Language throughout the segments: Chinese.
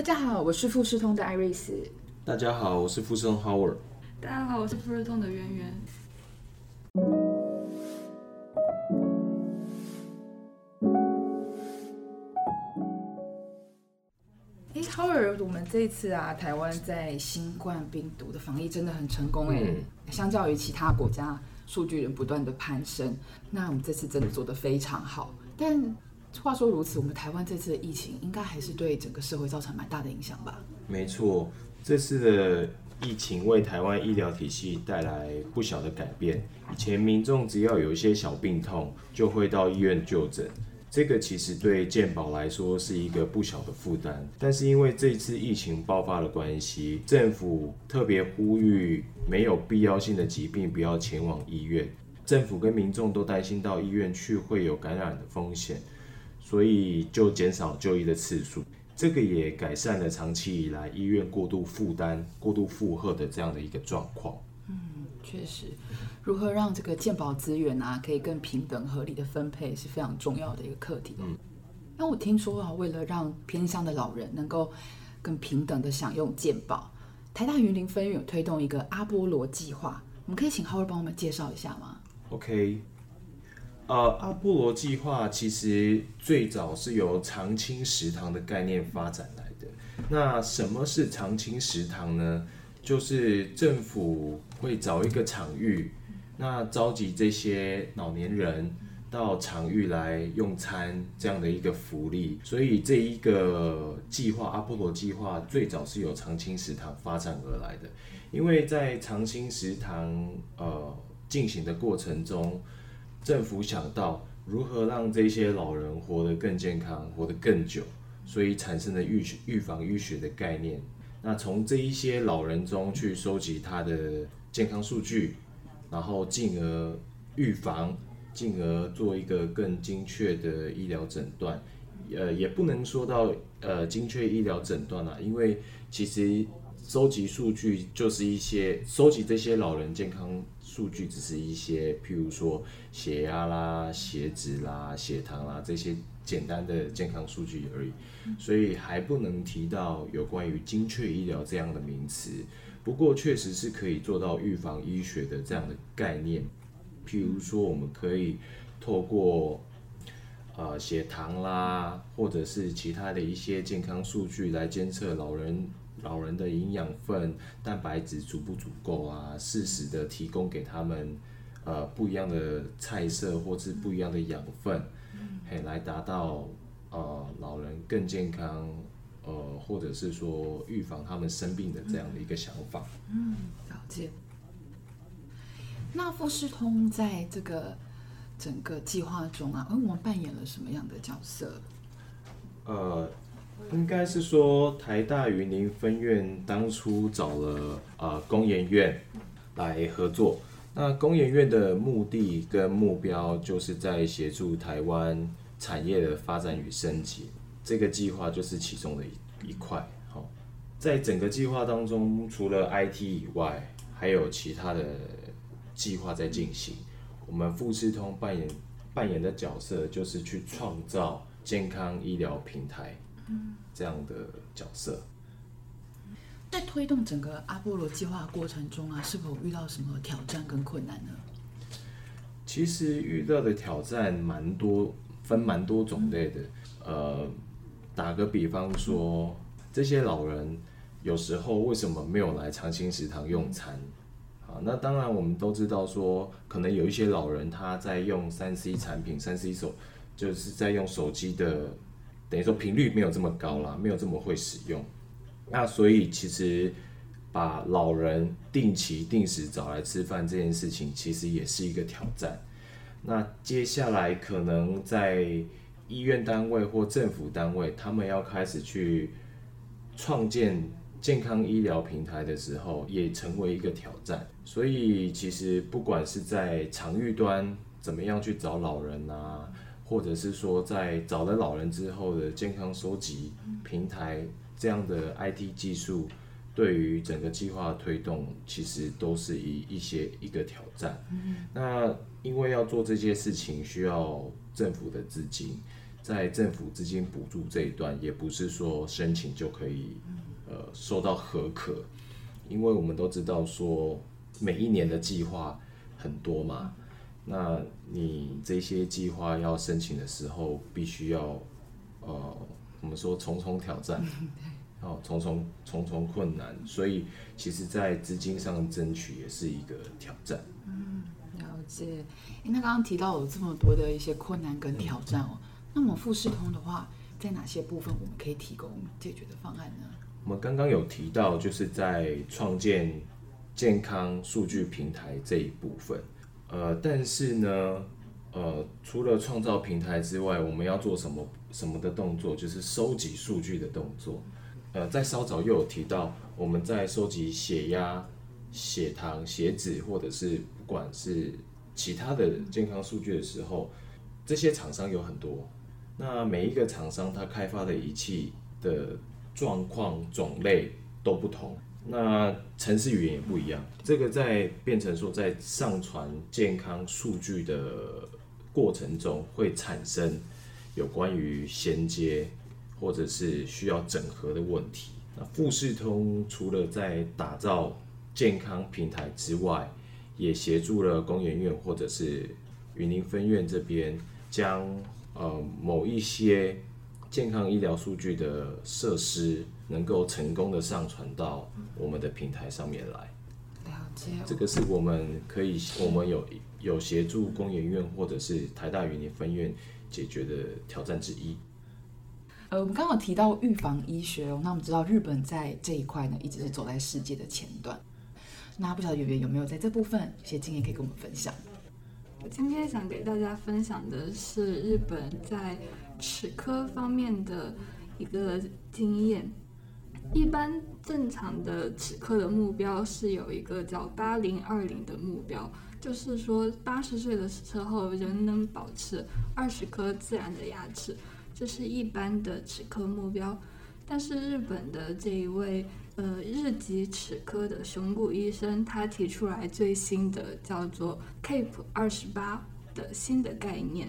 大家好，我是富士通的艾瑞斯。大家好，我是富士通 Howard。大家好，我是富士通的圆圆。哎，Howard，我们这一次啊，台湾在新冠病毒的防疫真的很成功哎，相较于其他国家，数据人不断的攀升，那我们这次真的做得非常好。但话说如此，我们台湾这次的疫情应该还是对整个社会造成蛮大的影响吧？没错，这次的疫情为台湾医疗体系带来不小的改变。以前民众只要有一些小病痛，就会到医院就诊，这个其实对健保来说是一个不小的负担。但是因为这次疫情爆发的关系，政府特别呼吁没有必要性的疾病不要前往医院。政府跟民众都担心到医院去会有感染的风险。所以就减少就医的次数，这个也改善了长期以来医院过度负担、过度负荷的这样的一个状况。嗯，确实，如何让这个健保资源啊可以更平等、合理的分配是非常重要的一个课题。嗯，那我听说啊，为了让偏乡的老人能够更平等的享用健保，台大云林分院有推动一个阿波罗计划，我们可以请 Howard 帮我们介绍一下吗？OK。呃，阿波罗计划其实最早是由常青食堂的概念发展来的。那什么是常青食堂呢？就是政府会找一个场域，那召集这些老年人到场域来用餐这样的一个福利。所以这一个计划，阿波罗计划最早是由常青食堂发展而来的。因为在常青食堂呃进行的过程中。政府想到如何让这些老人活得更健康、活得更久，所以产生了预预防医学的概念。那从这一些老人中去收集他的健康数据，然后进而预防，进而做一个更精确的医疗诊断。呃，也不能说到呃精确医疗诊断啦，因为其实收集数据就是一些收集这些老人健康。数据只是一些，譬如说血压啦、血脂啦、血糖啦这些简单的健康数据而已，所以还不能提到有关于精确医疗这样的名词。不过确实是可以做到预防医学的这样的概念，譬如说我们可以透过呃血糖啦，或者是其他的一些健康数据来监测老人。老人的营养分、蛋白质足不足够啊？适时的提供给他们，呃，不一样的菜色或是不一样的养分，嘿，来达到呃老人更健康，呃，或者是说预防他们生病的这样的一个想法。嗯，了解。那富士通在这个整个计划中啊，我们扮演了什么样的角色？呃。应该是说台大云林分院当初找了啊工研院来合作。那工研院的目的跟目标就是在协助台湾产业的发展与升级。这个计划就是其中的一一块。好，在整个计划当中，除了 IT 以外，还有其他的计划在进行。我们富士通扮演扮演的角色就是去创造健康医疗平台。这样的角色，在推动整个阿波罗计划过程中啊，是否遇到什么挑战跟困难呢？其实遇到的挑战蛮多，分蛮多种类的。呃，打个比方说，这些老人有时候为什么没有来长青食堂用餐？啊，那当然我们都知道说，可能有一些老人他在用三 C 产品，三 C 手就是在用手机的。等于说频率没有这么高啦，没有这么会使用，那所以其实把老人定期定时找来吃饭这件事情，其实也是一个挑战。那接下来可能在医院单位或政府单位，他们要开始去创建健康医疗平台的时候，也成为一个挑战。所以其实不管是在场域端，怎么样去找老人啊？或者是说，在找了老人之后的健康收集平台这样的 IT 技术，对于整个计划推动，其实都是一一些一个挑战。那因为要做这些事情需要政府的资金，在政府资金补助这一段，也不是说申请就可以呃受到合可，因为我们都知道说每一年的计划很多嘛，那你这些计划要申请的时候，必须要呃我们说重重挑战。哦，重重重重困难，所以其实，在资金上争取也是一个挑战。嗯，了解。那刚刚提到有这么多的一些困难跟挑战哦，那么富士通的话，在哪些部分我们可以提供解决的方案呢？我们刚刚有提到，就是在创建健康数据平台这一部分。呃，但是呢，呃，除了创造平台之外，我们要做什么什么的动作？就是收集数据的动作。呃，在稍早又有提到，我们在收集血压、血糖、血脂，或者是不管是其他的健康数据的时候，这些厂商有很多。那每一个厂商它开发的仪器的状况种类都不同，那程式语言也不一样。这个在变成说，在上传健康数据的过程中，会产生有关于衔接。或者是需要整合的问题。那富士通除了在打造健康平台之外，也协助了工研院或者是云林分院这边，将呃某一些健康医疗数据的设施，能够成功的上传到我们的平台上面来。了解。这个是我们可以，我们有有协助工研院或者是台大云林分院解决的挑战之一。呃，我们刚刚提到预防医学哦，那我们知道日本在这一块呢，一直是走在世界的前端。那不晓得圆圆有没有在这部分一些经验可以跟我们分享？我今天想给大家分享的是日本在齿科方面的一个经验。一般正常的齿科的目标是有一个叫八零二零的目标，就是说八十岁的时候人能保持二十颗自然的牙齿。这是一般的齿科目标，但是日本的这一位呃日籍齿科的熊谷医生，他提出来最新的叫做 CAPE 二十八的新的概念，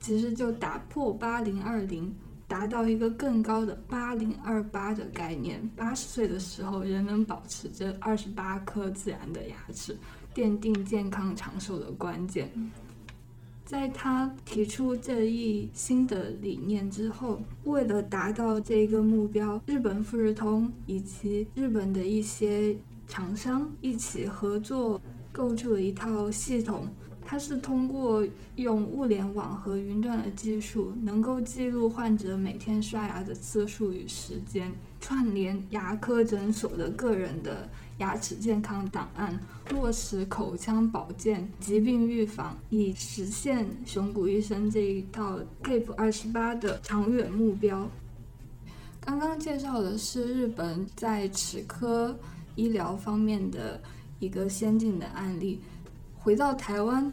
其实就打破八零二零，达到一个更高的八零二八的概念。八十岁的时候，仍能保持这二十八颗自然的牙齿，奠定健康长寿的关键。在他提出这一新的理念之后，为了达到这个目标，日本富士通以及日本的一些厂商一起合作，构筑了一套系统。它是通过用物联网和云端的技术，能够记录患者每天刷牙的次数与时间，串联牙科诊所的个人的。牙齿健康档案，落实口腔保健、疾病预防，以实现熊谷医生这一套 CAPE 二十八的长远目标。刚刚介绍的是日本在齿科医疗方面的一个先进的案例。回到台湾，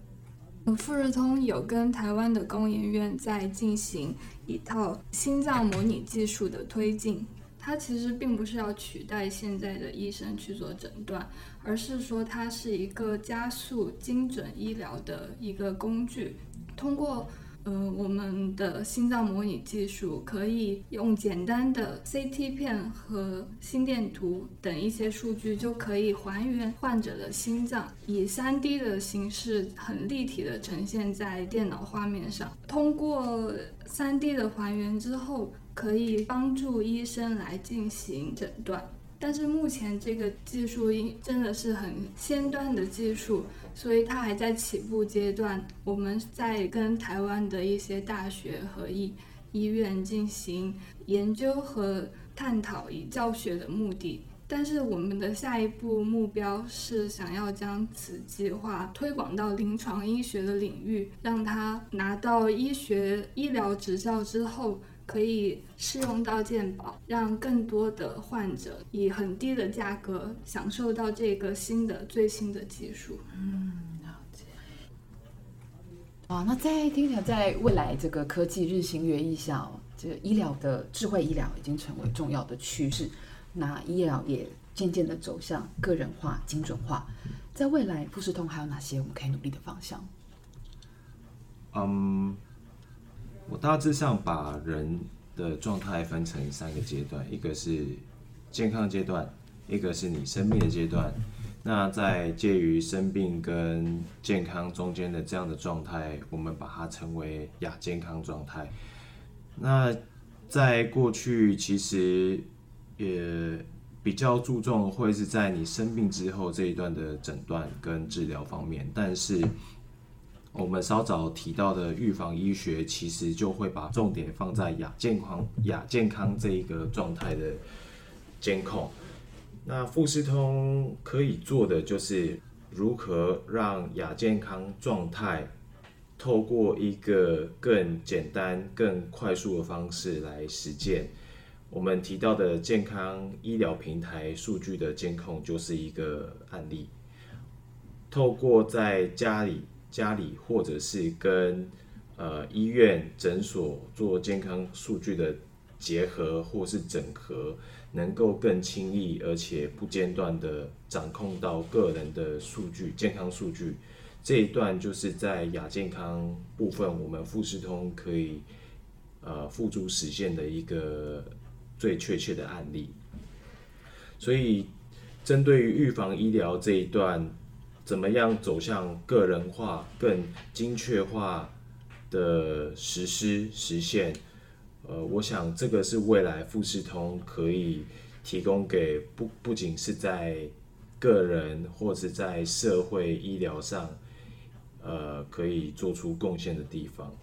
富士通有跟台湾的工研院在进行一套心脏模拟技术的推进。它其实并不是要取代现在的医生去做诊断，而是说它是一个加速精准医疗的一个工具。通过呃我们的心脏模拟技术，可以用简单的 CT 片和心电图等一些数据，就可以还原患者的心脏，以 3D 的形式很立体的呈现在电脑画面上。通过 3D 的还原之后。可以帮助医生来进行诊断，但是目前这个技术因真的是很先端的技术，所以它还在起步阶段。我们在跟台湾的一些大学和医医院进行研究和探讨，以教学的目的。但是我们的下一步目标是想要将此计划推广到临床医学的领域，让他拿到医学医疗执照之后。可以适用到健保，让更多的患者以很低的价格享受到这个新的最新的技术。嗯，了解。啊，那在听起来，在未来这个科技日新月异下，这个医疗的智慧医疗已经成为重要的趋势。那医疗也渐渐的走向个人化、精准化。在未来，富士通还有哪些我们可以努力的方向？嗯。我大致上把人的状态分成三个阶段，一个是健康阶段，一个是你生病的阶段。那在介于生病跟健康中间的这样的状态，我们把它称为亚健康状态。那在过去，其实也比较注重会是在你生病之后这一段的诊断跟治疗方面，但是我们稍早提到的预防医学，其实就会把重点放在亚健康、亚健康这一个状态的监控。那富士通可以做的就是如何让亚健康状态透过一个更简单、更快速的方式来实践。我们提到的健康医疗平台数据的监控就是一个案例。透过在家里、家里或者是跟呃医院诊所做健康数据的结合或是整合。能够更轻易而且不间断的掌控到个人的数据、健康数据，这一段就是在亚健康部分，我们富士通可以呃付诸实现的一个最确切的案例。所以，针对于预防医疗这一段，怎么样走向个人化、更精确化的实施实现？呃，我想这个是未来富士通可以提供给不不仅是在个人或者在社会医疗上，呃，可以做出贡献的地方。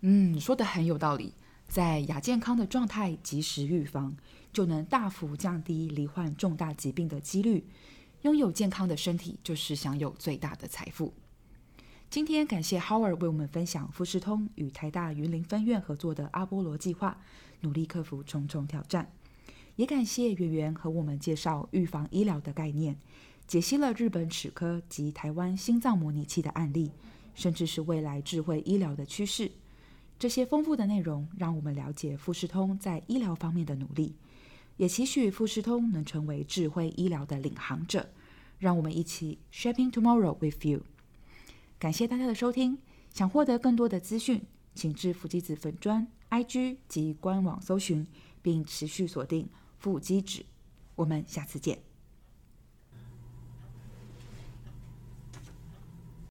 嗯，说的很有道理，在亚健康的状态及时预防，就能大幅降低罹患重大疾病的几率。拥有健康的身体，就是享有最大的财富。今天感谢 Howard 为我们分享富士通与台大云林分院合作的阿波罗计划，努力克服重重挑战。也感谢圆圆和我们介绍预防医疗的概念，解析了日本齿科及台湾心脏模拟器的案例，甚至是未来智慧医疗的趋势。这些丰富的内容让我们了解富士通在医疗方面的努力，也期许富士通能成为智慧医疗的领航者。让我们一起 Shaping Tomorrow with you。感谢大家的收听。想获得更多的资讯，请至腹肌子粉砖、IG 及官网搜寻，并持续锁定腹肌子。我们下次见。